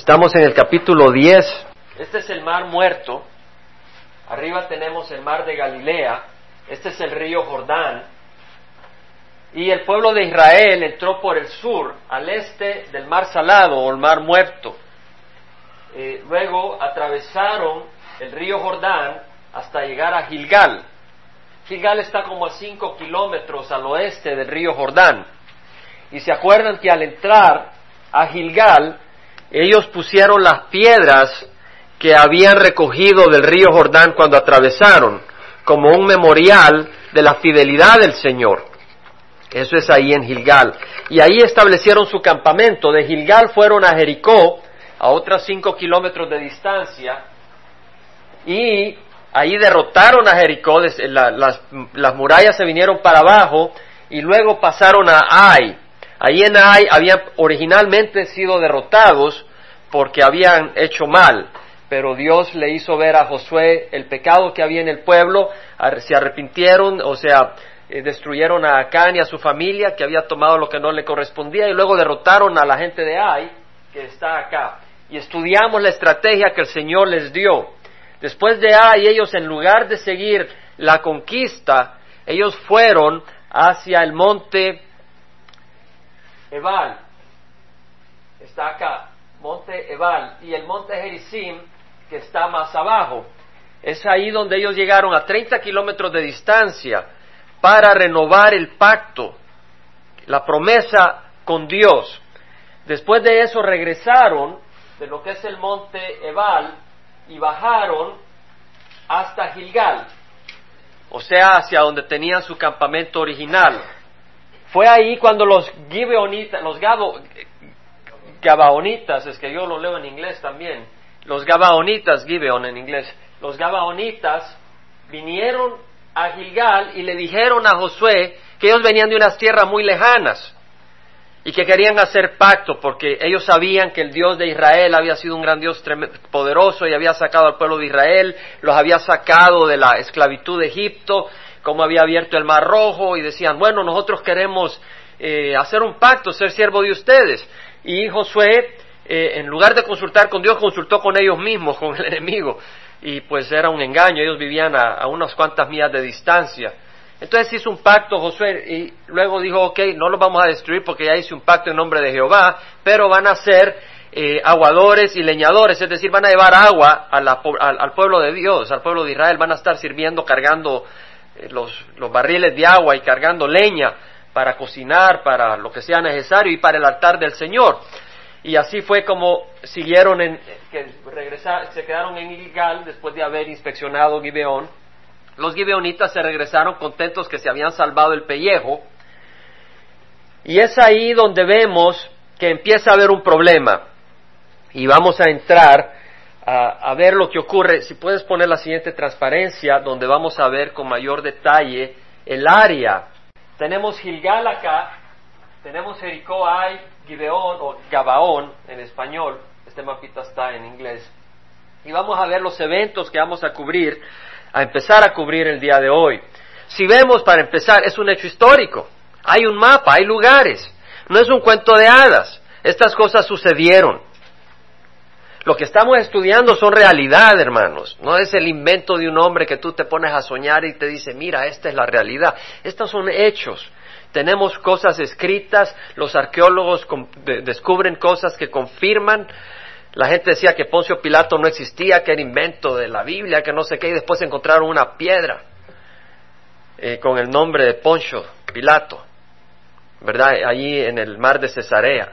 Estamos en el capítulo 10. Este es el mar muerto. Arriba tenemos el mar de Galilea. Este es el río Jordán. Y el pueblo de Israel entró por el sur, al este del mar salado o el mar muerto. Eh, luego atravesaron el río Jordán hasta llegar a Gilgal. Gilgal está como a 5 kilómetros al oeste del río Jordán. Y se acuerdan que al entrar a Gilgal, ellos pusieron las piedras que habían recogido del río Jordán cuando atravesaron, como un memorial de la fidelidad del Señor. Eso es ahí en Gilgal. Y ahí establecieron su campamento. De Gilgal fueron a Jericó, a otros cinco kilómetros de distancia, y ahí derrotaron a Jericó, las, las, murallas se vinieron para abajo, y luego pasaron a Ai, Ahí en Ai habían originalmente sido derrotados porque habían hecho mal, pero Dios le hizo ver a Josué el pecado que había en el pueblo, se arrepintieron, o sea, eh, destruyeron a Acán y a su familia que había tomado lo que no le correspondía y luego derrotaron a la gente de Ai que está acá. Y estudiamos la estrategia que el Señor les dio. Después de Ai, ellos en lugar de seguir la conquista, ellos fueron hacia el monte Ebal, está acá, monte Ebal, y el monte Gerizim, que está más abajo. Es ahí donde ellos llegaron a 30 kilómetros de distancia para renovar el pacto, la promesa con Dios. Después de eso regresaron de lo que es el monte Ebal y bajaron hasta Gilgal, o sea, hacia donde tenían su campamento original. Fue ahí cuando los Gibeonitas, los Gabaonitas, es que yo lo leo en inglés también, los Gabaonitas, Gibeon en inglés, los Gabaonitas vinieron a Gilgal y le dijeron a Josué que ellos venían de unas tierras muy lejanas y que querían hacer pacto porque ellos sabían que el Dios de Israel había sido un gran Dios poderoso y había sacado al pueblo de Israel, los había sacado de la esclavitud de Egipto cómo había abierto el mar rojo y decían, bueno, nosotros queremos eh, hacer un pacto, ser siervo de ustedes. Y Josué, eh, en lugar de consultar con Dios, consultó con ellos mismos, con el enemigo. Y pues era un engaño, ellos vivían a, unas cuantas millas de distancia. Entonces hizo un pacto Josué y luego dijo, ok, no los vamos a destruir porque ya hice un pacto en nombre de Jehová, pero van a ser eh, aguadores y leñadores, es decir, van a llevar agua al, pueblo de Dios, al pueblo de Israel, van a estar sirviendo, cargando eh, los, barriles de agua y cargando leña para cocinar, para lo que sea necesario y para el altar del Señor. Y así fue como siguieron en, que se quedaron en Gilgal después de haber inspeccionado Gibeón. Los gibeonitas se regresaron contentos que se habían salvado el pellejo. Y es ahí donde vemos que empieza a haber un problema. Y vamos a entrar a, ver lo que ocurre. Si puedes poner la siguiente transparencia, donde vamos a ver con mayor detalle el área. Tenemos Gilgal acá, tenemos Jericó, Ay, Gibeón o Gabaón en español. Este mapita está en inglés. Y vamos a ver los eventos que vamos a cubrir, a empezar a cubrir el día de hoy. Si vemos, para empezar, es un hecho histórico. Hay un mapa, hay lugares. No es un cuento de hadas. Estas cosas sucedieron. Lo que estamos estudiando son realidad, hermanos. No es el invento de un hombre que tú te pones a soñar y te dice, mira, esta es la realidad. Estos son hechos. Tenemos cosas escritas, los arqueólogos descubren cosas que confirman. La gente decía que Poncio Pilato no existía, que era invento de la Biblia, que no sé qué, y después encontraron una piedra eh, con el nombre de Poncio Pilato, ¿verdad? Allí en el mar de Cesarea.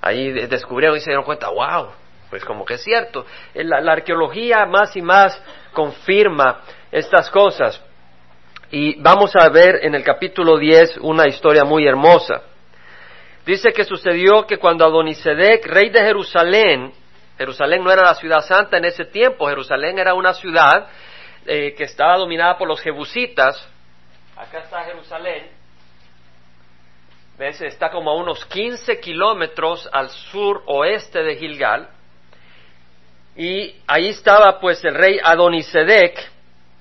Ahí descubrieron y se dieron cuenta, wow, pues como que es cierto. La, arqueología más y más confirma estas cosas. Y vamos a ver en el capítulo 10 una historia muy hermosa. Dice que sucedió que cuando Adonisedec, rey de Jerusalén, Jerusalén no era la ciudad santa en ese tiempo, Jerusalén era una ciudad eh, que estaba dominada por los jebusitas. Acá está Jerusalén. ¿Ves? Está como a unos 15 kilómetros al sur oeste de Gilgal. Y ahí estaba pues el rey Adonisedec,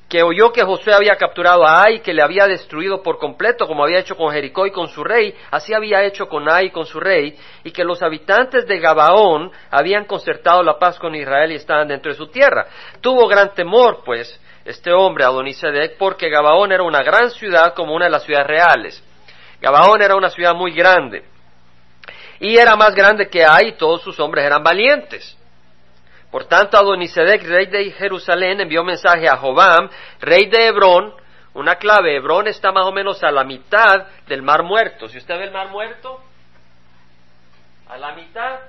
que oyó que Josué había capturado a Ai, que le había destruido por completo, como había hecho con Jericó y con su rey, así había hecho con Ai y con su rey, y que los habitantes de Gabaón habían concertado la paz con Israel y estaban dentro de su tierra. Tuvo gran temor, pues, este hombre, Adonisedec, porque Gabaón era una gran ciudad como una de las ciudades reales. Gabaón era una ciudad muy grande. Y era más grande que Ai, y todos sus hombres eran valientes. Por tanto, Adonisedec, rey de Jerusalén, envió mensaje a Jobam, rey de Hebrón. Una clave, Hebrón está más o menos a la mitad del Mar Muerto. Si usted ve el Mar Muerto, a la mitad,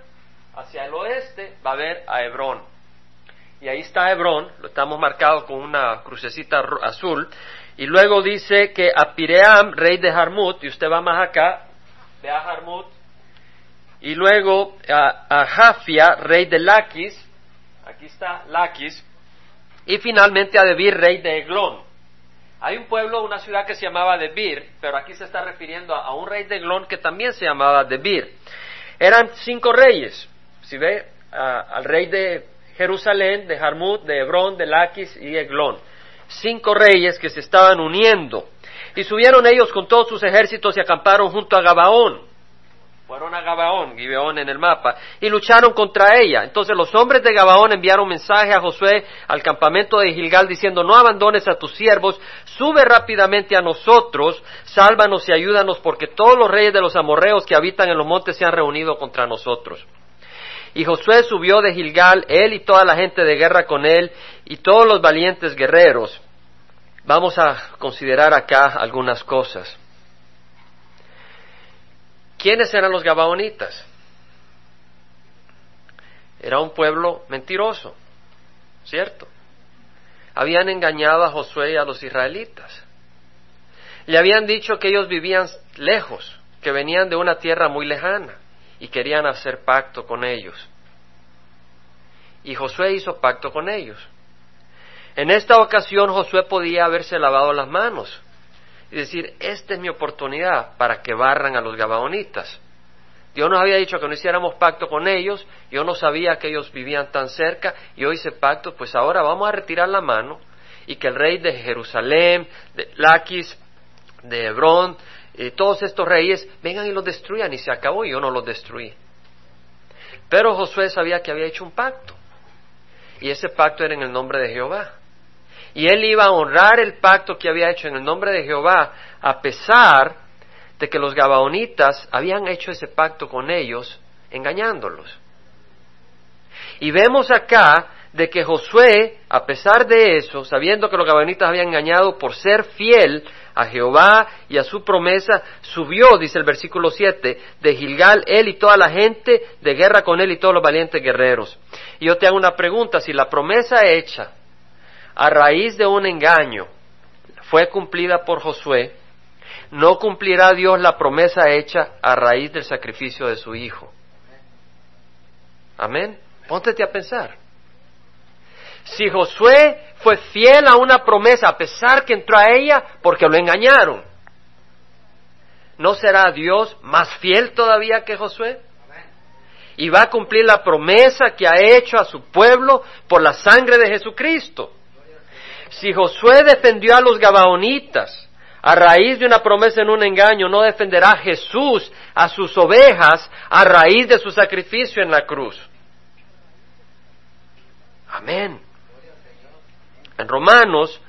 hacia el oeste, va a ver a Hebrón. Y ahí está Hebrón, lo estamos marcado con una crucecita azul. Y luego dice que a Piream, rey de Jarmut, y usted va más acá, ve a Jarmut. Y luego a, a Jafia, rey de Laquis, Aquí está Laquis. Y finalmente a Debir, rey de Eglón. Hay un pueblo, una ciudad que se llamaba Debir, pero aquí se está refiriendo a, un rey de Eglón que también se llamaba Debir. Eran cinco reyes. Si ve, al rey de Jerusalén, de Jarmut, de Hebrón, de Laquis y Eglón. Cinco reyes que se estaban uniendo. Y subieron ellos con todos sus ejércitos y acamparon junto a Gabaón. Fueron a Gabaón, Gibeón en el mapa, y lucharon contra ella. Entonces los hombres de Gabaón enviaron mensaje a Josué al campamento de Gilgal diciendo, no abandones a tus siervos, sube rápidamente a nosotros, sálvanos y ayúdanos, porque todos los reyes de los amorreos que habitan en los montes se han reunido contra nosotros. Y Josué subió de Gilgal, él y toda la gente de guerra con él, y todos los valientes guerreros. Vamos a considerar acá algunas cosas. ¿Quiénes eran los Gabaonitas? Era un pueblo mentiroso, ¿cierto? Habían engañado a Josué y a los israelitas. Le habían dicho que ellos vivían lejos, que venían de una tierra muy lejana y querían hacer pacto con ellos. Y Josué hizo pacto con ellos. En esta ocasión Josué podía haberse lavado las manos, y decir, esta es mi oportunidad para que barran a los gabaonitas. Dios nos había dicho que no hiciéramos pacto con ellos, yo no sabía que ellos vivían tan cerca, y hoy hice pacto, pues ahora vamos a retirar la mano y que el rey de Jerusalén, de Laquis, de Hebrón, eh, todos estos reyes vengan y los destruyan, y se acabó, y yo no los destruí. Pero Josué sabía que había hecho un pacto, y ese pacto era en el nombre de Jehová y él iba a honrar el pacto que había hecho en el nombre de Jehová, a pesar de que los gabaonitas habían hecho ese pacto con ellos, engañándolos. Y vemos acá de que Josué, a pesar de eso, sabiendo que los gabaonitas habían engañado por ser fiel a Jehová y a su promesa, subió, dice el versículo 7, de Gilgal, él y toda la gente de guerra con él y todos los valientes guerreros. Y yo te hago una pregunta, si la promesa hecha a raíz de un engaño fue cumplida por Josué, no cumplirá Dios la promesa hecha a raíz del sacrificio de su Hijo. Amén. Póntete a pensar. Si Josué fue fiel a una promesa a pesar que entró a ella porque lo engañaron, ¿no será Dios más fiel todavía que Josué? Y va a cumplir la promesa que ha hecho a su pueblo por la sangre de Jesucristo. Si Josué defendió a los Gabaonitas a raíz de una promesa en un engaño, no defenderá Jesús a sus ovejas a raíz de su sacrificio en la cruz. Amén. En Romanos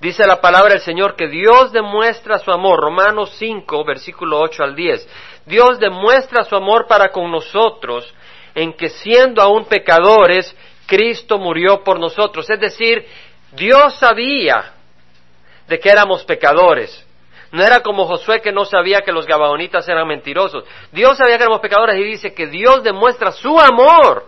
dice la palabra del Señor que Dios demuestra su amor. Romanos 5, versículo 8 al 10. Dios demuestra su amor para con nosotros en que siendo aún pecadores, Cristo murió por nosotros. Es decir, Dios sabía de que éramos pecadores. No era como Josué que no sabía que los gabaonitas eran mentirosos. Dios sabía que éramos pecadores y dice que Dios demuestra su amor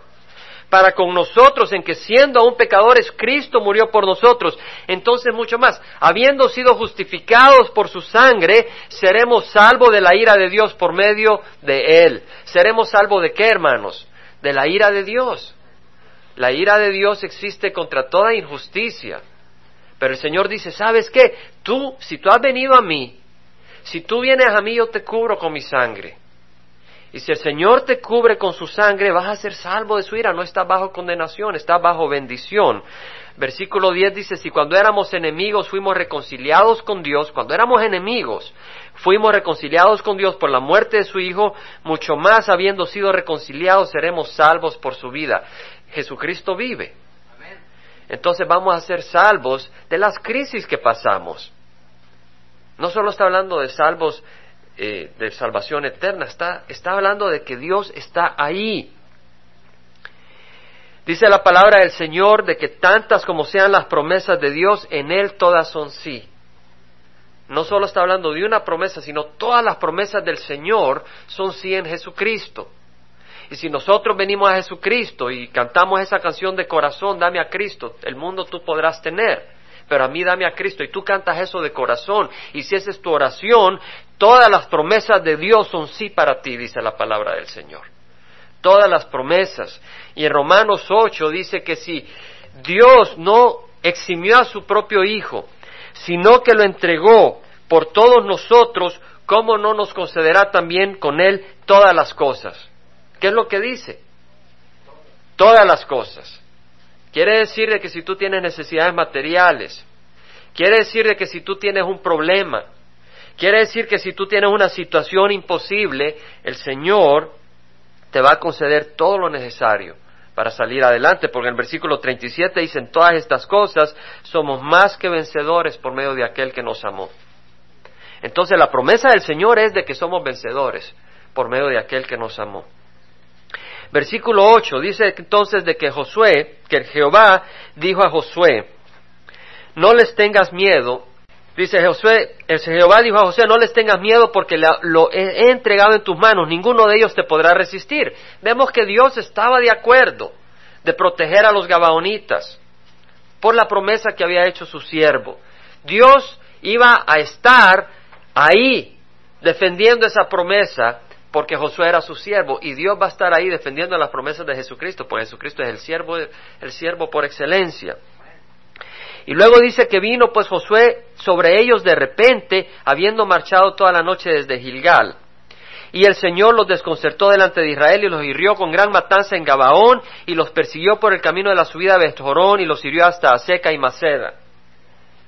para con nosotros en que siendo aún pecadores Cristo murió por nosotros. Entonces mucho más, habiendo sido justificados por su sangre, seremos salvos de la ira de Dios por medio de él. Seremos salvos de qué, hermanos? De la ira de Dios. La ira de Dios existe contra toda injusticia. Pero el Señor dice, ¿sabes qué? Tú, si tú has venido a mí, si tú vienes a mí, yo te cubro con mi sangre. Y si el Señor te cubre con su sangre, vas a ser salvo de su ira, no estás bajo condenación, estás bajo bendición. Versículo 10 dice, si cuando éramos enemigos fuimos reconciliados con Dios, cuando éramos enemigos fuimos reconciliados con Dios por la muerte de su Hijo, mucho más habiendo sido reconciliados seremos salvos por su vida. Jesucristo vive. Entonces vamos a ser salvos de las crisis que pasamos. No solo está hablando de salvos eh, de salvación eterna, está, está hablando de que Dios está ahí. Dice la palabra del Señor de que tantas como sean las promesas de Dios, en Él todas son sí. No solo está hablando de una promesa, sino todas las promesas del Señor son sí en Jesucristo. Y si nosotros venimos a Jesucristo y cantamos esa canción de corazón, dame a Cristo, el mundo tú podrás tener pero a mí dame a Cristo. Y tú cantas eso de corazón. Y si esa es tu oración, todas las promesas de Dios son sí para ti, dice la palabra del Señor. Todas las promesas. Y en Romanos 8 dice que si Dios no eximió a su propio Hijo, sino que lo entregó por todos nosotros, ¿cómo no nos concederá también con Él todas las cosas? ¿Qué es lo que dice? Todas las cosas. Quiere decir de que si tú tienes necesidades materiales, quiere decir de que si tú tienes un problema, quiere decir que si tú tienes una situación imposible, el Señor te va a conceder todo lo necesario para salir adelante, porque en el versículo 37 dicen todas estas cosas, somos más que vencedores por medio de aquel que nos amó. Entonces la promesa del Señor es de que somos vencedores por medio de aquel que nos amó. Versículo 8 dice entonces de que Josué, que Jehová dijo a Josué, no les tengas miedo. Dice Josué, el Jehová dijo a Josué, no les tengas miedo porque lo he entregado en tus manos, ninguno de ellos te podrá resistir. Vemos que Dios estaba de acuerdo de proteger a los gabaonitas por la promesa que había hecho su siervo. Dios iba a estar ahí defendiendo esa promesa porque Josué era su siervo y Dios va a estar ahí defendiendo las promesas de Jesucristo, porque Jesucristo es el siervo, el siervo por excelencia. Y luego dice que vino pues Josué sobre ellos de repente, habiendo marchado toda la noche desde Gilgal. Y el Señor los desconcertó delante de Israel y los hirió con gran matanza en Gabaón y los persiguió por el camino de la subida de Bethorón y los hirió hasta Seca y Maceda.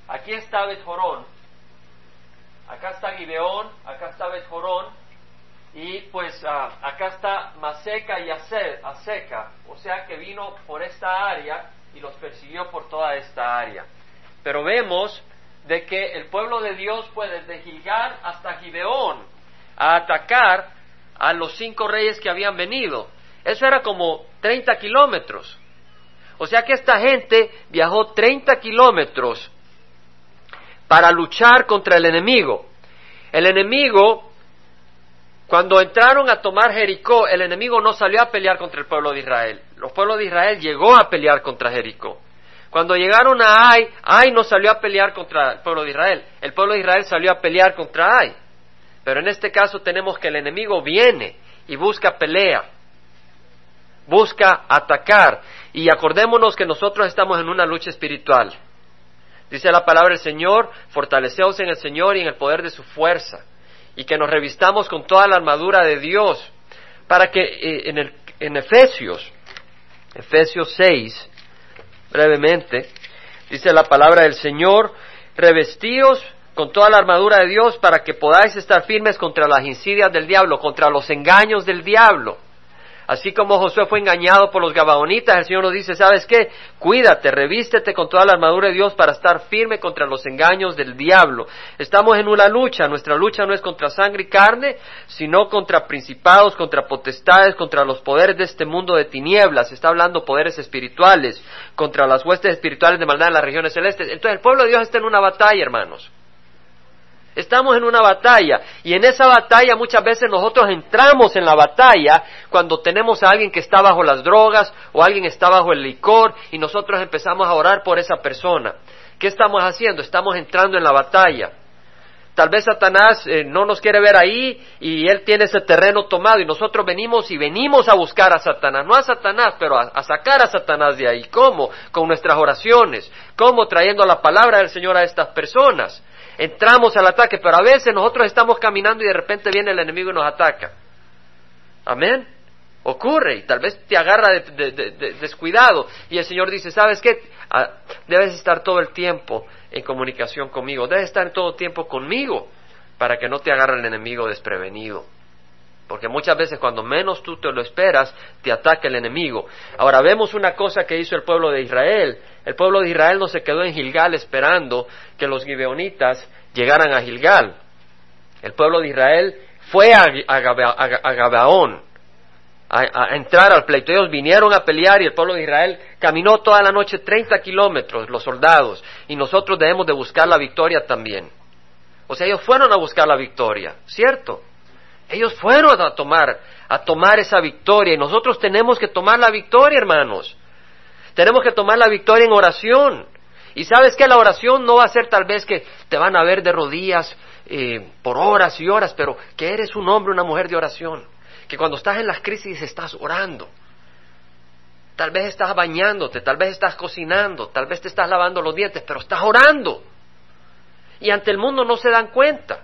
Aquí está Bethorón, acá está Gibeón, acá está Bethorón, y pues ah, acá está Maseca y Aseca, o sea que vino por esta área y los persiguió por toda esta área. Pero vemos de que el pueblo de Dios fue desde Gilgal hasta Gibeón a atacar a los cinco reyes que habían venido. Eso era como 30 kilómetros. O sea que esta gente viajó 30 kilómetros para luchar contra el enemigo. El enemigo cuando entraron a tomar Jericó, el enemigo no salió a pelear contra el pueblo de Israel. El pueblo de Israel llegó a pelear contra Jericó. Cuando llegaron a Ai, Ai no salió a pelear contra el pueblo de Israel. El pueblo de Israel salió a pelear contra Ai. Pero en este caso tenemos que el enemigo viene y busca pelea, busca atacar. Y acordémonos que nosotros estamos en una lucha espiritual. Dice la palabra del Señor, fortaleceos en el Señor y en el poder de su fuerza y que nos revistamos con toda la armadura de Dios, para que eh, en, el, en Efesios, Efesios 6, brevemente, dice la palabra del Señor, revestíos con toda la armadura de Dios para que podáis estar firmes contra las insidias del diablo, contra los engaños del diablo. Así como Josué fue engañado por los gabaonitas, el Señor nos dice, ¿sabes qué? Cuídate, revístete con toda la armadura de Dios para estar firme contra los engaños del diablo. Estamos en una lucha, nuestra lucha no es contra sangre y carne, sino contra principados, contra potestades, contra los poderes de este mundo de tinieblas. Está hablando poderes espirituales, contra las huestes espirituales de maldad en las regiones celestes. Entonces el pueblo de Dios está en una batalla, hermanos. Estamos en una batalla y en esa batalla muchas veces nosotros entramos en la batalla cuando tenemos a alguien que está bajo las drogas o alguien está bajo el licor y nosotros empezamos a orar por esa persona. ¿Qué estamos haciendo? Estamos entrando en la batalla. Tal vez Satanás eh, no nos quiere ver ahí y él tiene ese terreno tomado y nosotros venimos y venimos a buscar a Satanás, no a Satanás, pero a, a sacar a Satanás de ahí. ¿Cómo? Con nuestras oraciones. ¿Cómo? Trayendo la palabra del Señor a estas personas entramos al ataque, pero a veces nosotros estamos caminando y de repente viene el enemigo y nos ataca. Amén. Ocurre y tal vez te agarra de, descuidado y el Señor dice, ¿sabes qué? Ah, debes estar todo el tiempo en comunicación conmigo, debes estar todo el tiempo conmigo para que no te agarre el enemigo desprevenido. Porque muchas veces cuando menos tú te lo esperas, te ataca el enemigo. Ahora vemos una cosa que hizo el pueblo de Israel. El pueblo de Israel no se quedó en Gilgal esperando que los gibeonitas llegaran a Gilgal. El pueblo de Israel fue a, Gabaón a, entrar al pleito. Ellos vinieron a pelear y el pueblo de Israel caminó toda la noche 30 kilómetros, los soldados, y nosotros debemos de buscar la victoria también. O sea, ellos fueron a buscar la victoria, ¿cierto? Ellos fueron a tomar, a tomar esa victoria y nosotros tenemos que tomar la victoria, hermanos. Tenemos que tomar la victoria en oración. Y sabes que la oración no va a ser tal vez que te van a ver de rodillas eh, por horas y horas, pero que eres un hombre, una mujer de oración. Que cuando estás en las crisis estás orando. Tal vez estás bañándote, tal vez estás cocinando, tal vez te estás lavando los dientes, pero estás orando. Y ante el mundo no se dan cuenta.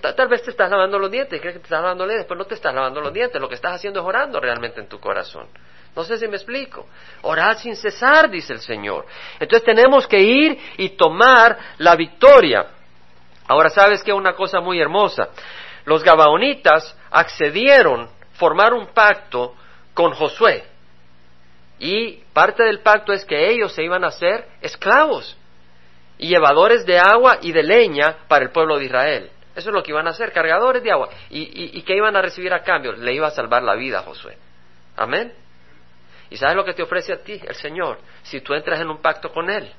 Tal, vez te estás lavando los dientes, crees que te estás lavando los dientes, pero no te estás lavando los dientes, lo que estás haciendo es orando realmente en tu corazón. No sé si me explico. Orar sin cesar, dice el Señor. Entonces tenemos que ir y tomar la victoria. Ahora, ¿sabes qué? Una cosa muy hermosa. Los gabaonitas accedieron, formar un pacto con Josué. Y parte del pacto es que ellos se iban a hacer esclavos y llevadores de agua y de leña para el pueblo de Israel. Eso es lo que iban a hacer, cargadores de agua. ¿Y, y, qué iban a recibir a cambio? Le iba a salvar la vida a Josué. Amén. ¿Y sabes lo que te ofrece a ti el Señor? Si tú entras en un pacto con Él.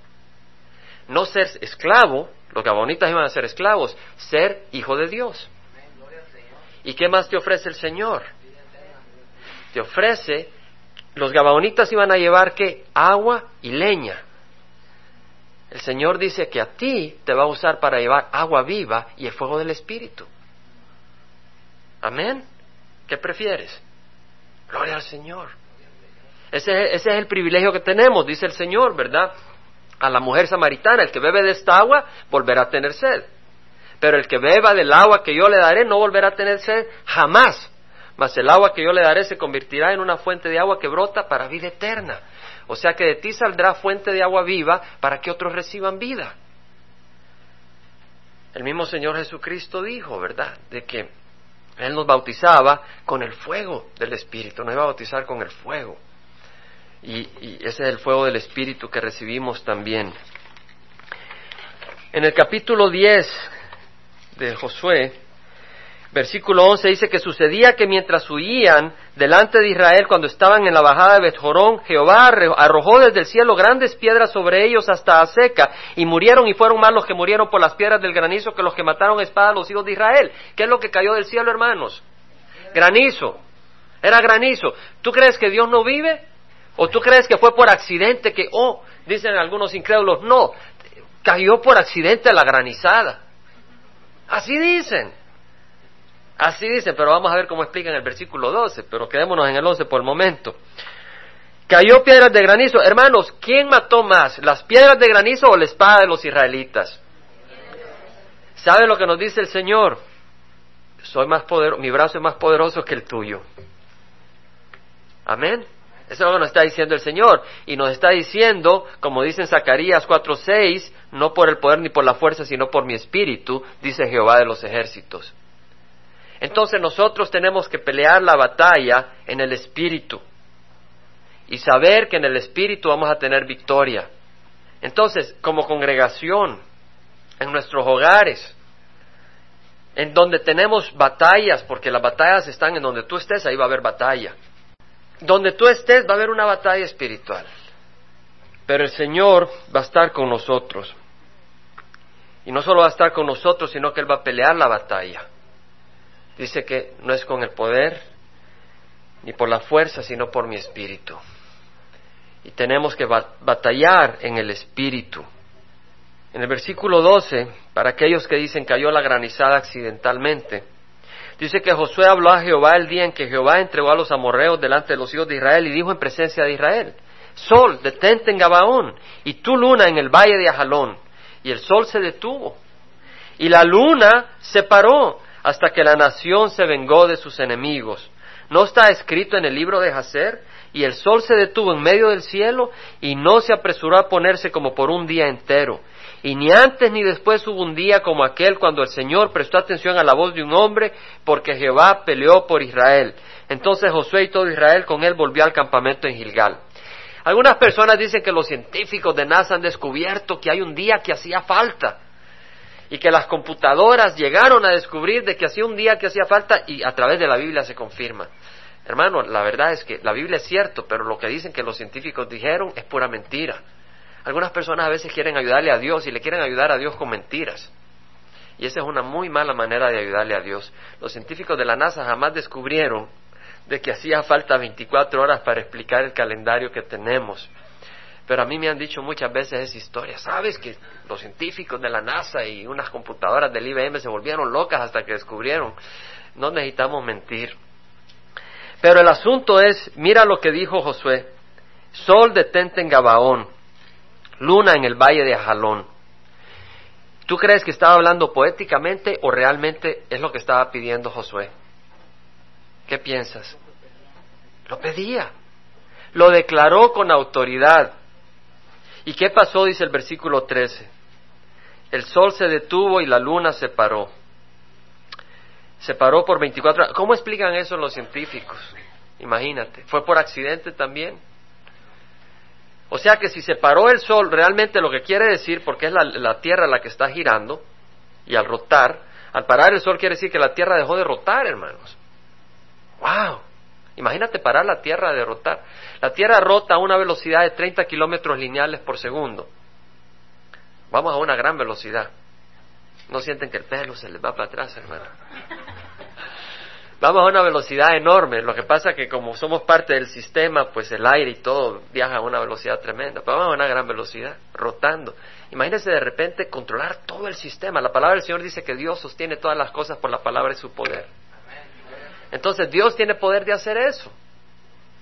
No ser esclavo, los gabonitas iban a ser esclavos, ser hijo de Dios. ¿Y qué más te ofrece el Señor? Te ofrece, los gabonitas iban a llevar qué? Agua y leña. El Señor dice que a ti te va a usar para llevar agua viva y el fuego del Espíritu. Amén. ¿Qué prefieres? Gloria al Señor. Ese, ese, es el privilegio que tenemos, dice el Señor, ¿verdad? A la mujer samaritana, el que bebe de esta agua volverá a tener sed. Pero el que beba del agua que yo le daré no volverá a tener sed jamás. Mas el agua que yo le daré se convertirá en una fuente de agua que brota para vida eterna. O sea que de ti saldrá fuente de agua viva para que otros reciban vida. El mismo Señor Jesucristo dijo, ¿verdad?, de que Él nos bautizaba con el fuego del Espíritu, nos iba a bautizar con el fuego. Y, y, ese es el fuego del Espíritu que recibimos también. En el capítulo 10 de Josué, Versículo 11 dice que sucedía que mientras huían delante de Israel cuando estaban en la bajada de Betjorón, Jehová arrojó desde el cielo grandes piedras sobre ellos hasta a seca y murieron y fueron más los que murieron por las piedras del granizo que los que mataron a espada los hijos de Israel. ¿Qué es lo que cayó del cielo, hermanos? Granizo. Era granizo. ¿Tú crees que Dios no vive? ¿O tú crees que fue por accidente que, oh, dicen algunos incrédulos, no, cayó por accidente la granizada? Así dicen. Así dice, pero vamos a ver cómo explica en el versículo 12, pero quedémonos en el 11 por el momento. Cayó piedras de granizo. Hermanos, ¿quién mató más? ¿Las piedras de granizo o la espada de los israelitas? ¿Sabe lo que nos dice el Señor? Soy más poderoso, mi brazo es más poderoso que el tuyo. Amén. Eso es lo que nos está diciendo el Señor. Y nos está diciendo, como dice en Zacarías 4:6, no por el poder ni por la fuerza, sino por mi espíritu, dice Jehová de los ejércitos. Entonces nosotros tenemos que pelear la batalla en el Espíritu y saber que en el Espíritu vamos a tener victoria. Entonces, como congregación, en nuestros hogares, en donde tenemos batallas, porque las batallas están en donde tú estés, ahí va a haber batalla. Donde tú estés va a haber una batalla espiritual. Pero el Señor va a estar con nosotros. Y no solo va a estar con nosotros, sino que Él va a pelear la batalla. Dice que no es con el poder ni por la fuerza, sino por mi espíritu. Y tenemos que batallar en el espíritu. En el versículo 12, para aquellos que dicen cayó la granizada accidentalmente, dice que Josué habló a Jehová el día en que Jehová entregó a los amorreos delante de los hijos de Israel y dijo en presencia de Israel, Sol, detente en Gabaón, y tu luna en el valle de Ajalón. Y el sol se detuvo, y la luna se paró, hasta que la nación se vengó de sus enemigos. ¿No está escrito en el libro de Jacer? Y el sol se detuvo en medio del cielo y no se apresuró a ponerse como por un día entero. Y ni antes ni después hubo un día como aquel cuando el Señor prestó atención a la voz de un hombre porque Jehová peleó por Israel. Entonces Josué y todo Israel con él volvió al campamento en Gilgal. Algunas personas dicen que los científicos de NASA han descubierto que hay un día que hacía falta y que las computadoras llegaron a descubrir de que hacía un día que hacía falta y a través de la Biblia se confirma. Hermano, la verdad es que la Biblia es cierto, pero lo que dicen que los científicos dijeron es pura mentira. Algunas personas a veces quieren ayudarle a Dios y le quieren ayudar a Dios con mentiras. Y esa es una muy mala manera de ayudarle a Dios. Los científicos de la NASA jamás descubrieron de que hacía falta 24 horas para explicar el calendario que tenemos. Pero a mí me han dicho muchas veces esa historia. ¿Sabes que los científicos de la NASA y unas computadoras del IBM se volvieron locas hasta que descubrieron? No necesitamos mentir. Pero el asunto es, mira lo que dijo Josué. Sol detente en Gabaón, luna en el valle de Ajalón. ¿Tú crees que estaba hablando poéticamente o realmente es lo que estaba pidiendo Josué? ¿Qué piensas? Lo pedía. Lo declaró con autoridad. ¿Y qué pasó? Dice el versículo 13. El sol se detuvo y la luna se paró. Se paró por 24 horas. ¿Cómo explican eso los científicos? Imagínate. ¿Fue por accidente también? O sea que si se paró el sol, realmente lo que quiere decir, porque es la, la Tierra la que está girando, y al rotar, al parar el sol quiere decir que la Tierra dejó de rotar, hermanos. ¡Wow! Imagínate parar la Tierra de rotar. La Tierra rota a una velocidad de 30 kilómetros lineales por segundo. Vamos a una gran velocidad. No sienten que el pelo se les va para atrás, hermano. Vamos a una velocidad enorme. Lo que pasa es que como somos parte del sistema, pues el aire y todo viaja a una velocidad tremenda. Pero vamos a una gran velocidad, rotando. Imagínense de repente controlar todo el sistema. La palabra del Señor dice que Dios sostiene todas las cosas por la palabra de su poder. Entonces Dios tiene poder de hacer eso.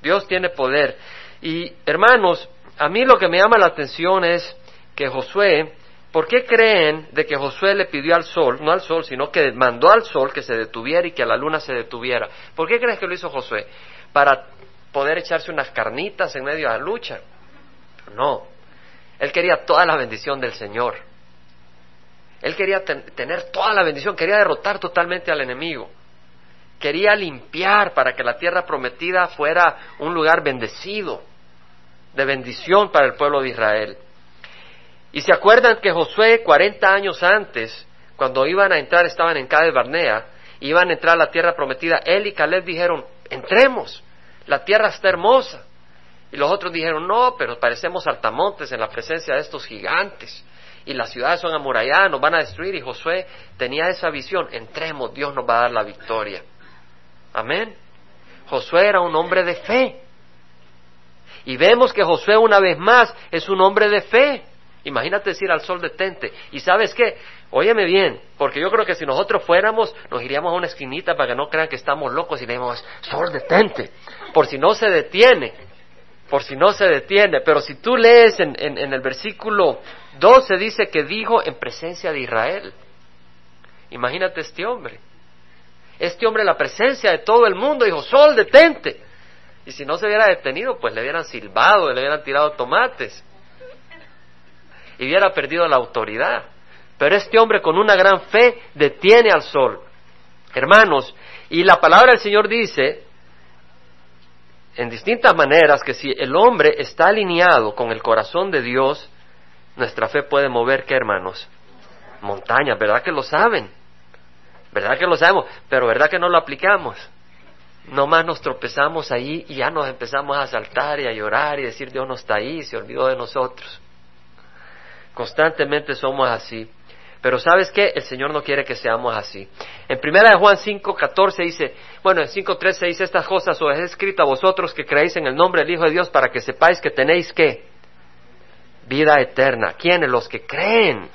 Dios tiene poder. Y hermanos, a mí lo que me llama la atención es que Josué ¿Por qué creen de que Josué le pidió al sol, no al sol, sino que mandó al sol que se detuviera y que la luna se detuviera? ¿Por qué crees que lo hizo Josué? ¿Para poder echarse unas carnitas en medio de la lucha? No. Él quería toda la bendición del Señor. Él quería tener toda la bendición, quería derrotar totalmente al enemigo. Quería limpiar para que la tierra prometida fuera un lugar bendecido, de bendición para el pueblo de Israel. Y se acuerdan que Josué, 40 años antes, cuando iban a entrar, estaban en Cades Barnea, iban a entrar a la tierra prometida, él y Caleb dijeron, entremos, la tierra está hermosa. Y los otros dijeron, no, pero parecemos altamontes en la presencia de estos gigantes. Y las ciudades son amuralladas, nos van a destruir. Y Josué tenía esa visión, entremos, Dios nos va a dar la victoria. Amén. Josué era un hombre de fe. Y vemos que Josué una vez más es un hombre de fe. Imagínate decir al sol detente. Y sabes qué, óyeme bien, porque yo creo que si nosotros fuéramos, nos iríamos a una esquinita para que no crean que estamos locos y le decimos, sol detente, por si no se detiene, por si no se detiene. Pero si tú lees en, el versículo 12 dice que dijo en presencia de Israel. Imagínate este hombre. Este hombre la presencia de todo el mundo dijo, sol detente. Y si no se hubiera detenido, pues le hubieran silbado, le hubieran tirado tomates y hubiera perdido la autoridad. Pero este hombre con una gran fe detiene al sol. Hermanos, y la palabra del Señor dice en distintas maneras que si el hombre está alineado con el corazón de Dios, nuestra fe puede mover, ¿qué hermanos? Montañas, ¿verdad que lo saben? ¿Verdad que lo sabemos? Pero ¿verdad que no lo aplicamos? No más nos tropezamos ahí y ya nos empezamos a saltar y a llorar y decir Dios no está ahí, se olvidó de nosotros. Constantemente somos así. Pero ¿sabes qué? El Señor no quiere que seamos así. En primera de Juan 5, 14 dice, bueno, en 5, 13 dice, estas cosas os he escrito a vosotros que creéis en el nombre del Hijo de Dios para que sepáis que tenéis qué? Vida eterna. ¿Quiénes? Los que creen.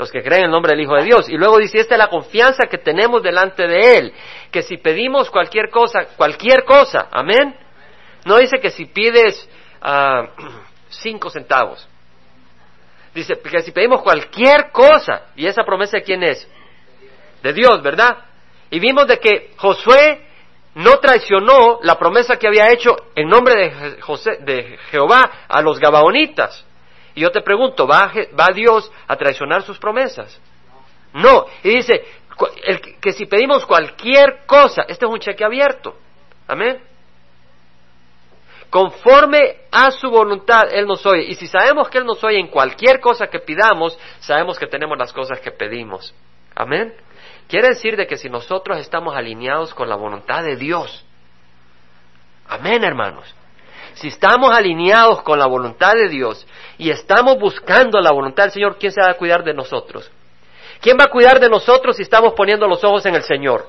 Los que creen en el nombre del Hijo de Dios. Y luego dice, esta es la confianza que tenemos delante de Él. Que si pedimos cualquier cosa, cualquier cosa, amén. No dice que si pides uh, cinco centavos Dice, que si pedimos cualquier cosa, y esa promesa de quién es? De Dios, ¿verdad? Y vimos de que Josué no traicionó la promesa que había hecho en nombre de Jehová a los Gabaonitas. Y yo te pregunto, ¿va, ¿va Dios a traicionar sus promesas? No. Y dice que si pedimos cualquier cosa, este es un cheque abierto. Amén. Conforme a su voluntad, Él nos oye. Y si sabemos que Él nos oye en cualquier cosa que pidamos, sabemos que tenemos las cosas que pedimos. Amén. Quiere decir de que si nosotros estamos alineados con la voluntad de Dios, amén hermanos, si estamos alineados con la voluntad de Dios y estamos buscando la voluntad del Señor, ¿quién se va a cuidar de nosotros? ¿Quién va a cuidar de nosotros si estamos poniendo los ojos en el Señor?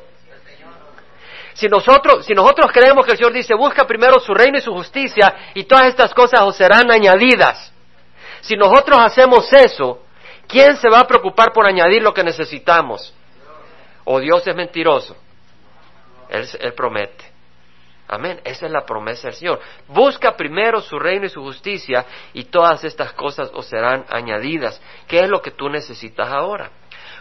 Si nosotros, si nosotros creemos que el Señor dice, busca primero su reino y su justicia y todas estas cosas os serán añadidas. Si nosotros hacemos eso, ¿quién se va a preocupar por añadir lo que necesitamos? o Dios es mentiroso. Él, él, promete. Amén. Esa es la promesa del Señor. Busca primero su reino y su justicia y todas estas cosas os serán añadidas. ¿Qué es lo que tú necesitas ahora?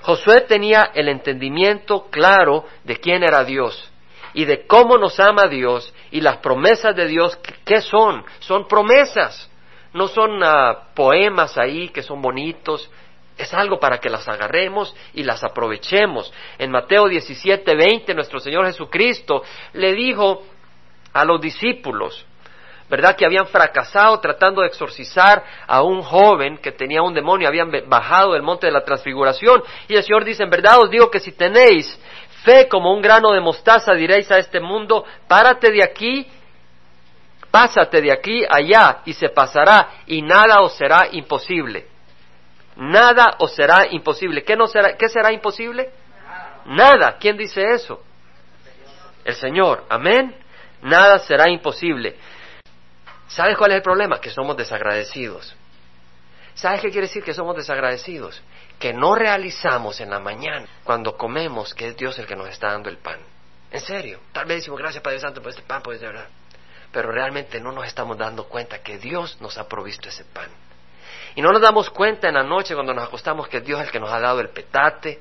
Josué tenía el entendimiento claro de quién era Dios y de cómo nos ama Dios y las promesas de Dios. ¿Qué son? Son promesas. No son uh, poemas ahí que son bonitos, es algo para que las agarremos y las aprovechemos. En Mateo 17, 20, nuestro Señor Jesucristo le dijo a los discípulos, ¿verdad? Que habían fracasado tratando de exorcizar a un joven que tenía un demonio, habían bajado del monte de la transfiguración. Y el Señor dice, en verdad os digo que si tenéis fe como un grano de mostaza, diréis a este mundo, párate de aquí, pásate de aquí allá, y se pasará, y nada os será imposible. Nada os será imposible. ¿Qué, no será, ¿Qué será imposible? Nada. ¿Quién dice eso? El Señor. Amén. Nada será imposible. ¿Sabes cuál es el problema? Que somos desagradecidos. ¿Sabes qué quiere decir que somos desagradecidos? Que no realizamos en la mañana, cuando comemos, que es Dios el que nos está dando el pan. En serio. Tal vez decimos, gracias Padre Santo por este pan, puede ser verdad. Pero realmente no nos estamos dando cuenta que Dios nos ha provisto ese pan. Y no nos damos cuenta en la noche cuando nos acostamos que Dios el que nos ha dado el petate,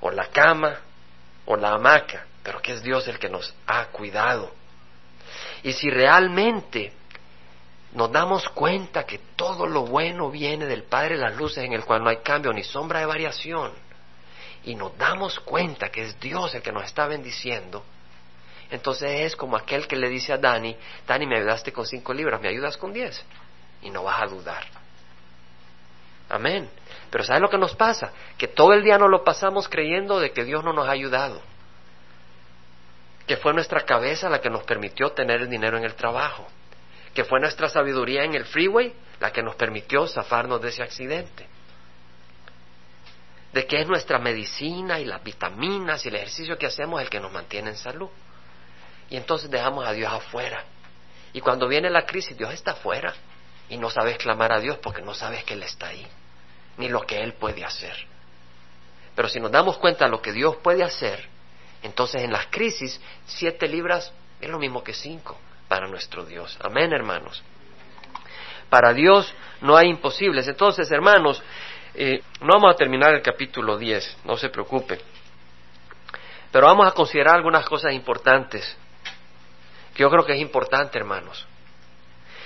o la cama, o la hamaca, pero que es Dios el que nos ha cuidado. Y si realmente nos damos cuenta que todo lo bueno viene del Padre de las Luces en el cual no hay cambio ni sombra de variación, y nos damos cuenta que es Dios el que nos está bendiciendo, entonces es como aquel que le dice a Dani, Dani, me ayudaste con cinco libras, ¿me ayudas con diez? Y no vas a dudar. Amén. Pero ¿sabes lo que nos pasa? Que todo el día nos lo pasamos creyendo de que Dios no nos ha ayudado. Que fue nuestra cabeza la que nos permitió tener el dinero en el trabajo. Que fue nuestra sabiduría en el freeway la que nos permitió zafarnos de ese accidente. De que es nuestra medicina y las vitaminas y el ejercicio que hacemos el que nos mantiene en salud. Y entonces dejamos a Dios afuera. Y cuando viene la crisis, Dios está afuera. Y no sabes clamar a Dios porque no sabes que Él está ahí ni lo que Él puede hacer. Pero si nos damos cuenta de lo que Dios puede hacer, entonces en las crisis, siete libras es lo mismo que cinco para nuestro Dios. Amén, hermanos. Para Dios no hay imposibles. Entonces, hermanos, eh, no vamos a terminar el capítulo 10, no se preocupe. Pero vamos a considerar algunas cosas importantes, que yo creo que es importante, hermanos.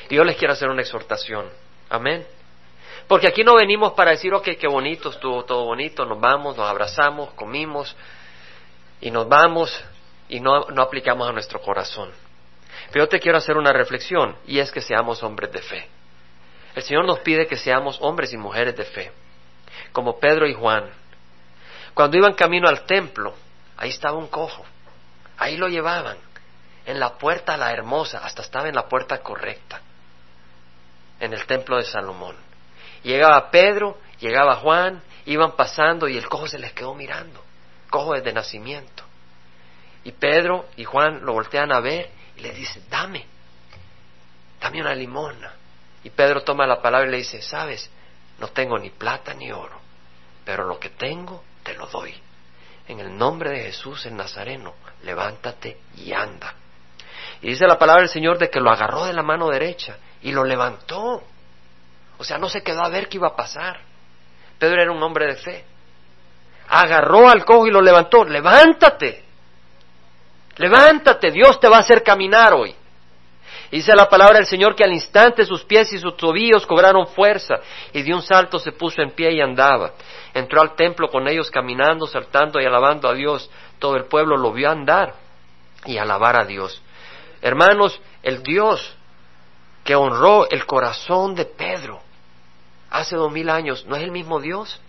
Y yo les quiero hacer una exhortación. Amén. Porque aquí no venimos para decir, ok, qué bonito, estuvo todo bonito, nos vamos, nos abrazamos, comimos y nos vamos y no, no aplicamos a nuestro corazón. Pero yo te quiero hacer una reflexión y es que seamos hombres de fe. El Señor nos pide que seamos hombres y mujeres de fe, como Pedro y Juan. Cuando iban camino al templo, ahí estaba un cojo, ahí lo llevaban, en la puerta la hermosa, hasta estaba en la puerta correcta, en el templo de Salomón. Llegaba Pedro, llegaba Juan, iban pasando y el cojo se les quedó mirando, cojo desde nacimiento. Y Pedro y Juan lo voltean a ver y le dice, dame, dame una limona. Y Pedro toma la palabra y le dice, sabes, no tengo ni plata ni oro, pero lo que tengo te lo doy. En el nombre de Jesús el Nazareno, levántate y anda. Y dice la palabra del Señor de que lo agarró de la mano derecha y lo levantó. O sea, no se quedó a ver qué iba a pasar. Pedro era un hombre de fe. Agarró al cojo y lo levantó. Levántate. Levántate, Dios te va a hacer caminar hoy. Dice la palabra del Señor que al instante sus pies y sus tobillos cobraron fuerza y de un salto se puso en pie y andaba. Entró al templo con ellos caminando, saltando y alabando a Dios. Todo el pueblo lo vio andar y alabar a Dios. Hermanos, el Dios que honró el corazón de Pedro hace dos mil años, ¿no es el mismo Dios?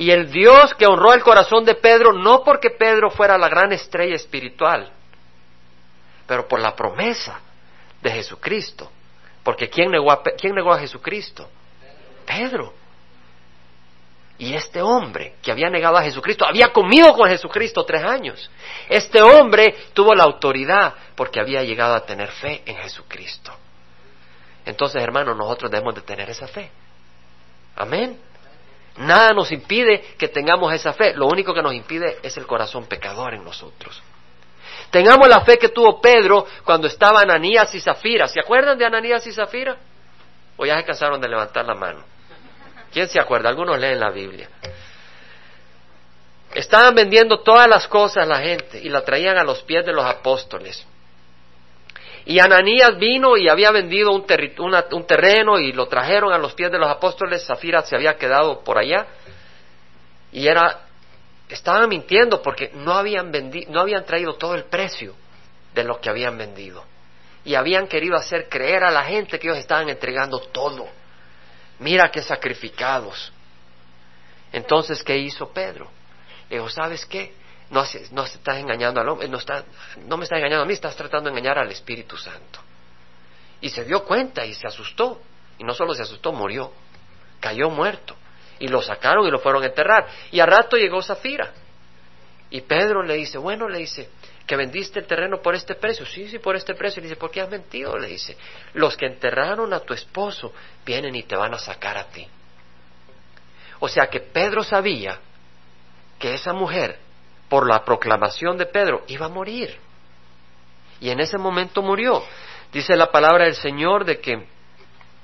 Y el Dios que honró el corazón de Pedro no porque Pedro fuera la gran estrella espiritual, pero por la promesa de Jesucristo. Porque ¿quién negó a, ¿quién negó a Jesucristo? Pedro. Y este hombre que había negado a Jesucristo, había comido con Jesucristo tres años. Este hombre tuvo la autoridad porque había llegado a tener fe en Jesucristo. Entonces, hermanos, nosotros debemos de tener esa fe. Amén. Nada nos impide que tengamos esa fe. Lo único que nos impide es el corazón pecador en nosotros. Tengamos la fe que tuvo Pedro cuando estaban Ananías y Zafira. ¿Se acuerdan de Ananías y Zafira? ¿O ya se cansaron de levantar la mano? ¿Quién se acuerda? Algunos leen la Biblia. Estaban vendiendo todas las cosas la gente y la traían a los pies de los apóstoles. Y Ananías vino y había vendido un, un, terreno y lo trajeron a los pies de los apóstoles. Zafira se había quedado por allá. Y era, estaban mintiendo porque no habían, vendido, no habían traído todo el precio de lo que habían vendido. Y habían querido hacer creer a la gente que ellos estaban entregando todo. Mira qué sacrificados. Entonces, ¿qué hizo Pedro? Le dijo, ¿sabes qué? No, no estás engañando al hombre, no, está, no me estás engañando a mí, estás tratando de engañar al Espíritu Santo. Y se dio cuenta y se asustó. Y no solo se asustó, murió. Cayó muerto. Y lo sacaron y lo fueron a enterrar. Y a rato llegó Zafira. Y Pedro le dice, bueno, le dice, que vendiste el terreno por este precio. Sí, sí, por este precio. Y le dice, ¿por qué has mentido? Le dice, los que enterraron a tu esposo vienen y te van a sacar a ti. O sea que Pedro sabía que esa mujer por la proclamación de Pedro, iba a morir. Y en ese momento murió. Dice la palabra del Señor de que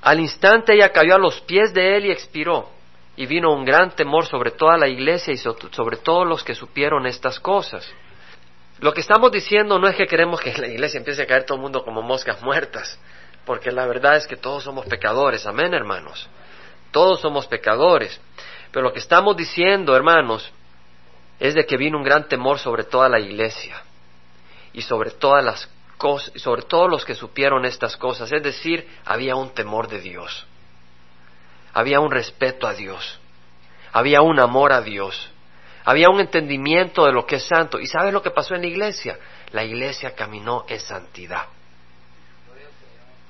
al instante ella cayó a los pies de él y expiró. Y vino un gran temor sobre toda la iglesia y sobre todos los que supieron estas cosas. Lo que estamos diciendo no es que queremos que en la iglesia empiece a caer todo el mundo como moscas muertas, porque la verdad es que todos somos pecadores, amén hermanos, todos somos pecadores. Pero lo que estamos diciendo, hermanos, es de que vino un gran temor sobre toda la iglesia y sobre todas las cosas, sobre todos los que supieron estas cosas, es decir, había un temor de Dios, había un respeto a Dios, había un amor a Dios, había un entendimiento de lo que es santo. ¿Y sabes lo que pasó en la iglesia? La iglesia caminó en santidad.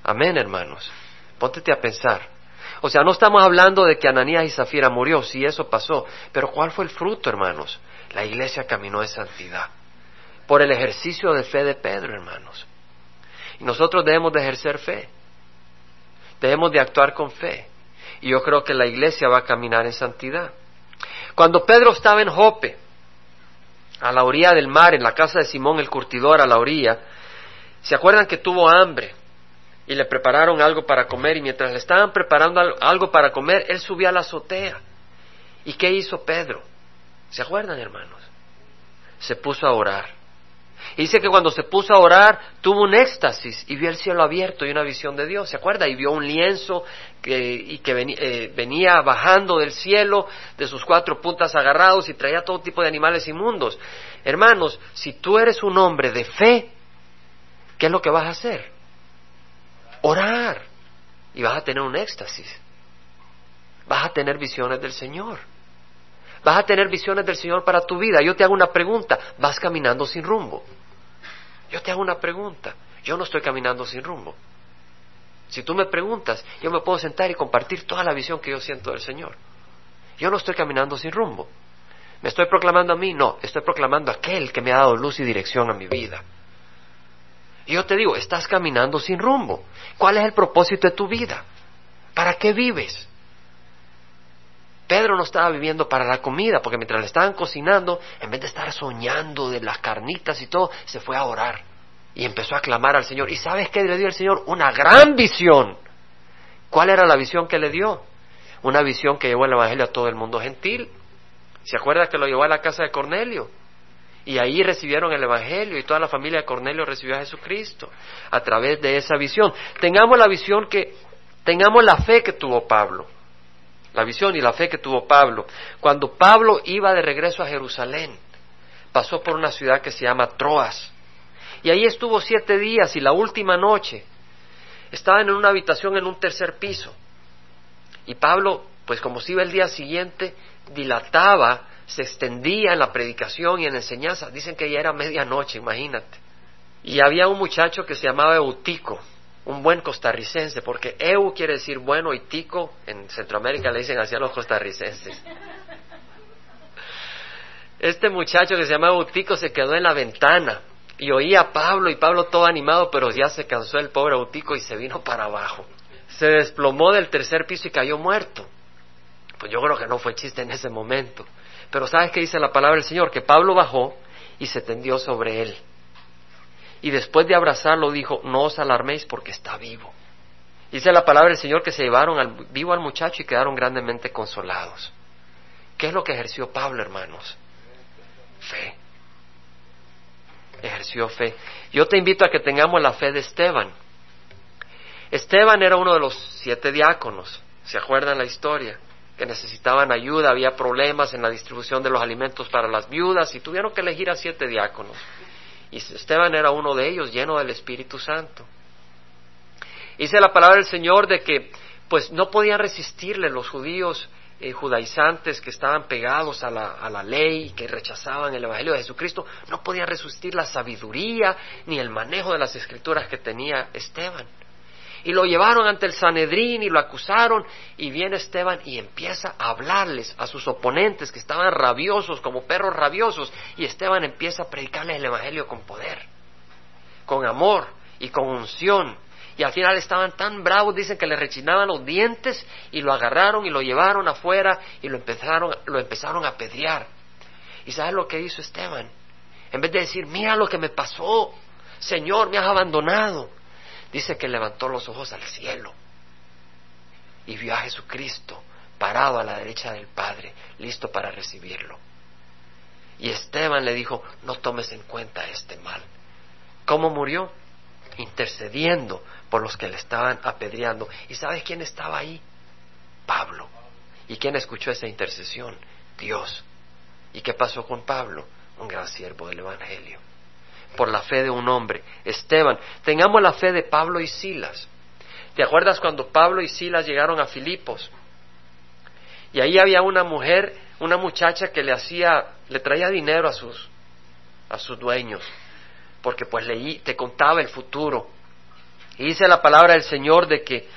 Amén, hermanos. Póntete a pensar. O sea, no estamos hablando de que Ananías y Zafira murió, si eso pasó, pero ¿cuál fue el fruto, hermanos? La iglesia caminó en santidad por el ejercicio de fe de Pedro, hermanos. Y nosotros debemos de ejercer fe. Debemos de actuar con fe. Y yo creo que la iglesia va a caminar en santidad. Cuando Pedro estaba en Jope, a la orilla del mar, en la casa de Simón el curtidor, a la orilla, ¿se acuerdan que tuvo hambre? Y le prepararon algo para comer y mientras le estaban preparando algo para comer, él subió a la azotea. ¿Y qué hizo Pedro? ¿Se acuerdan, hermanos? Se puso a orar. Y dice que cuando se puso a orar tuvo un éxtasis y vio el cielo abierto y una visión de Dios. ¿Se acuerda? Y vio un lienzo que, y que eh, venía bajando del cielo de sus cuatro puntas agarrados y traía todo tipo de animales inmundos. Hermanos, si tú eres un hombre de fe, ¿qué es lo que vas a hacer? Orar. Y vas a tener un éxtasis. Vas a tener visiones del Señor. Vas a tener visiones del Señor para tu vida. Yo te hago una pregunta. ¿Vas caminando sin rumbo? Yo te hago una pregunta. Yo no estoy caminando sin rumbo. Si tú me preguntas, yo me puedo sentar y compartir toda la visión que yo siento del Señor. Yo no estoy caminando sin rumbo. ¿Me estoy proclamando a mí? No, estoy proclamando a aquel que me ha dado luz y dirección a mi vida. Y yo te digo, estás caminando sin rumbo. ¿Cuál es el propósito de tu vida? ¿Para qué vives? Pedro no estaba viviendo para la comida, porque mientras le estaban cocinando, en vez de estar soñando de las carnitas y todo, se fue a orar y empezó a clamar al Señor. ¿Y sabes qué le dio el Señor? Una gran visión. ¿Cuál era la visión que le dio? Una visión que llevó el Evangelio a todo el mundo gentil. ¿Se acuerda que lo llevó a la casa de Cornelio? Y ahí recibieron el Evangelio y toda la familia de Cornelio recibió a Jesucristo a través de esa visión. Tengamos la visión que, tengamos la fe que tuvo Pablo. La visión y la fe que tuvo Pablo. Cuando Pablo iba de regreso a Jerusalén, pasó por una ciudad que se llama Troas. Y ahí estuvo siete días y la última noche estaban en una habitación en un tercer piso. Y Pablo, pues como si iba el día siguiente, dilataba se extendía en la predicación y en la enseñanza. Dicen que ya era medianoche, imagínate. Y había un muchacho que se llamaba Eutico, un buen costarricense, porque Eu quiere decir bueno y Tico en Centroamérica le dicen así a los costarricenses. Este muchacho que se llamaba Eutico se quedó en la ventana y oía a Pablo y Pablo todo animado, pero ya se cansó el pobre Eutico y se vino para abajo. Se desplomó del tercer piso y cayó muerto. Pues yo creo que no fue chiste en ese momento. Pero ¿sabes qué dice la palabra del Señor? Que Pablo bajó y se tendió sobre él. Y después de abrazarlo dijo, no os alarméis porque está vivo. Dice la palabra del Señor que se llevaron al, vivo al muchacho y quedaron grandemente consolados. ¿Qué es lo que ejerció Pablo, hermanos? Fe. Ejerció fe. Yo te invito a que tengamos la fe de Esteban. Esteban era uno de los siete diáconos. ¿Se acuerdan la historia? Que necesitaban ayuda, había problemas en la distribución de los alimentos para las viudas y tuvieron que elegir a siete diáconos. Y Esteban era uno de ellos, lleno del Espíritu Santo. Dice la palabra del Señor de que pues no podían resistirle los judíos eh, judaizantes que estaban pegados a la, a la ley, que rechazaban el Evangelio de Jesucristo, no podían resistir la sabiduría ni el manejo de las escrituras que tenía Esteban y lo llevaron ante el Sanedrín y lo acusaron y viene Esteban y empieza a hablarles a sus oponentes que estaban rabiosos como perros rabiosos y Esteban empieza a predicarles el Evangelio con poder, con amor y con unción. Y al final estaban tan bravos, dicen que le rechinaban los dientes y lo agarraron y lo llevaron afuera y lo empezaron, lo empezaron a pedrear. ¿Y sabes lo que hizo Esteban? En vez de decir, mira lo que me pasó, Señor, me has abandonado. Dice que levantó los ojos al cielo y vio a Jesucristo parado a la derecha del Padre, listo para recibirlo. Y Esteban le dijo, no tomes en cuenta este mal. ¿Cómo murió? Intercediendo por los que le estaban apedreando. ¿Y sabes quién estaba ahí? Pablo. ¿Y quién escuchó esa intercesión? Dios. ¿Y qué pasó con Pablo? Un gran siervo del Evangelio por la fe de un hombre. Esteban, tengamos la fe de Pablo y Silas. ¿Te acuerdas cuando Pablo y Silas llegaron a Filipos? Y ahí había una mujer, una muchacha que le hacía, le traía dinero a sus, a sus dueños, porque pues leí, te contaba el futuro. Y dice la palabra del Señor de que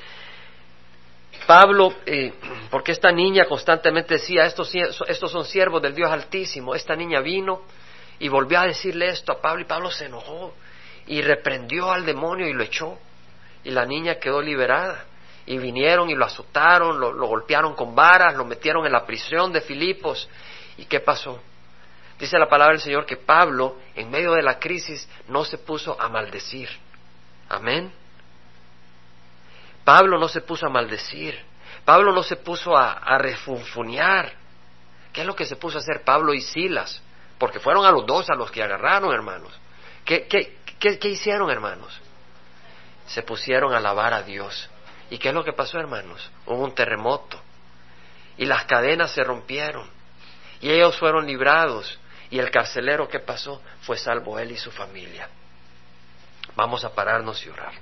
Pablo, eh, porque esta niña constantemente decía, estos, estos son siervos del Dios Altísimo, esta niña vino, y volvió a decirle esto a Pablo y Pablo se enojó y reprendió al demonio y lo echó. Y la niña quedó liberada. Y vinieron y lo azotaron, lo, golpearon con varas, lo metieron en la prisión de Filipos. ¿Y qué pasó? Dice la palabra del Señor que Pablo, en medio de la crisis, no se puso a maldecir. Amén. Pablo no se puso a maldecir. Pablo no se puso a, a. ¿Qué es lo que se puso a hacer Pablo y Silas? Porque fueron a los dos a los que agarraron, hermanos. ¿Qué, qué, qué, hicieron, hermanos? Se pusieron a alabar a Dios. ¿Y qué es lo que pasó, hermanos? Hubo un terremoto y las cadenas se rompieron y ellos fueron librados y el carcelero que pasó fue salvo él y su familia. Vamos a pararnos y orar.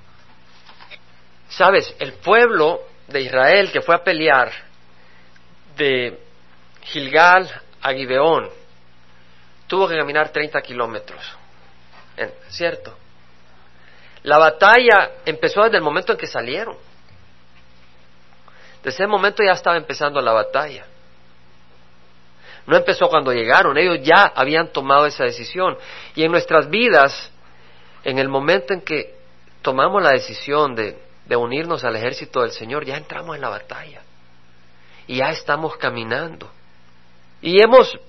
Sabes, el pueblo de Israel que fue a pelear de Gilgal a Gibeón tuvo que caminar 30 kilómetros. ¿Cierto? La batalla empezó desde el momento en que salieron. Desde ese momento ya estaba empezando la batalla. No empezó cuando llegaron, ellos ya habían tomado esa decisión. Y en nuestras vidas, en el momento en que tomamos la decisión de, unirnos al ejército del Señor, ya entramos en la batalla. Y ya estamos caminando. Y hemos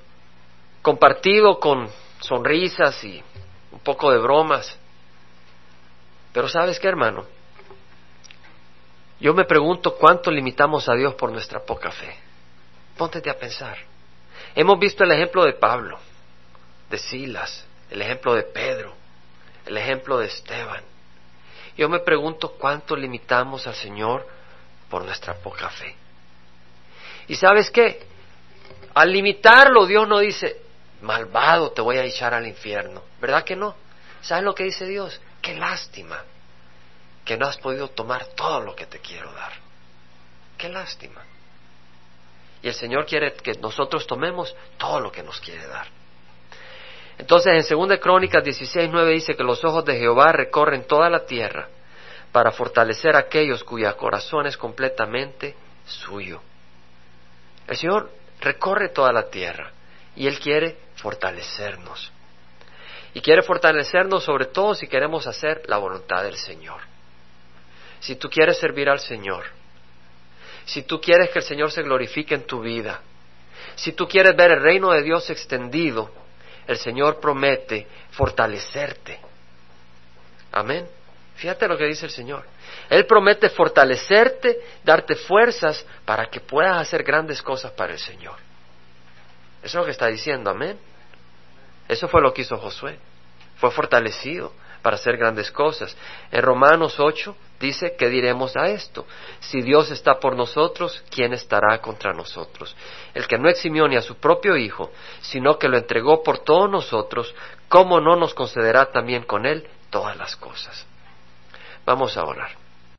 compartido con sonrisas y un poco de bromas. Pero sabes qué, hermano, yo me pregunto cuánto limitamos a Dios por nuestra poca fe. Póntete a pensar. Hemos visto el ejemplo de Pablo. de Silas, el ejemplo de Pedro, el ejemplo de Esteban. Yo me pregunto cuánto limitamos al Señor por nuestra poca fe. Y sabes qué? Al limitarlo, Dios no dice, malvado, te voy a echar al infierno. ¿Verdad que no? ¿Sabes lo que dice Dios? Qué lástima que no has podido tomar todo lo que te quiero dar. Qué lástima. Y el Señor quiere que nosotros tomemos todo lo que nos quiere dar. Entonces en 2 Crónicas 16, 9 dice que los ojos de Jehová recorren toda la tierra para fortalecer a aquellos cuya corazón es completamente suyo. El Señor recorre toda la tierra y Él quiere fortalecernos. Y quiere fortalecernos sobre todo si queremos hacer la voluntad del Señor. Si tú quieres servir al Señor, si tú quieres que el Señor se glorifique en tu vida, si tú quieres ver el reino de Dios extendido, el Señor promete fortalecerte. Amén. Fíjate lo que dice el Señor. Él promete fortalecerte, darte fuerzas para que puedas hacer grandes cosas para el Señor. Eso es lo que está diciendo, amén. Eso fue lo que hizo Josué. Fue fortalecido para hacer grandes cosas. En Romanos 8 dice, ¿qué diremos a esto? Si Dios está por nosotros, ¿quién estará contra nosotros? El que no eximió ni a su propio Hijo, sino que lo entregó por todos nosotros, ¿cómo no nos concederá también con Él todas las cosas? Vamos a orar.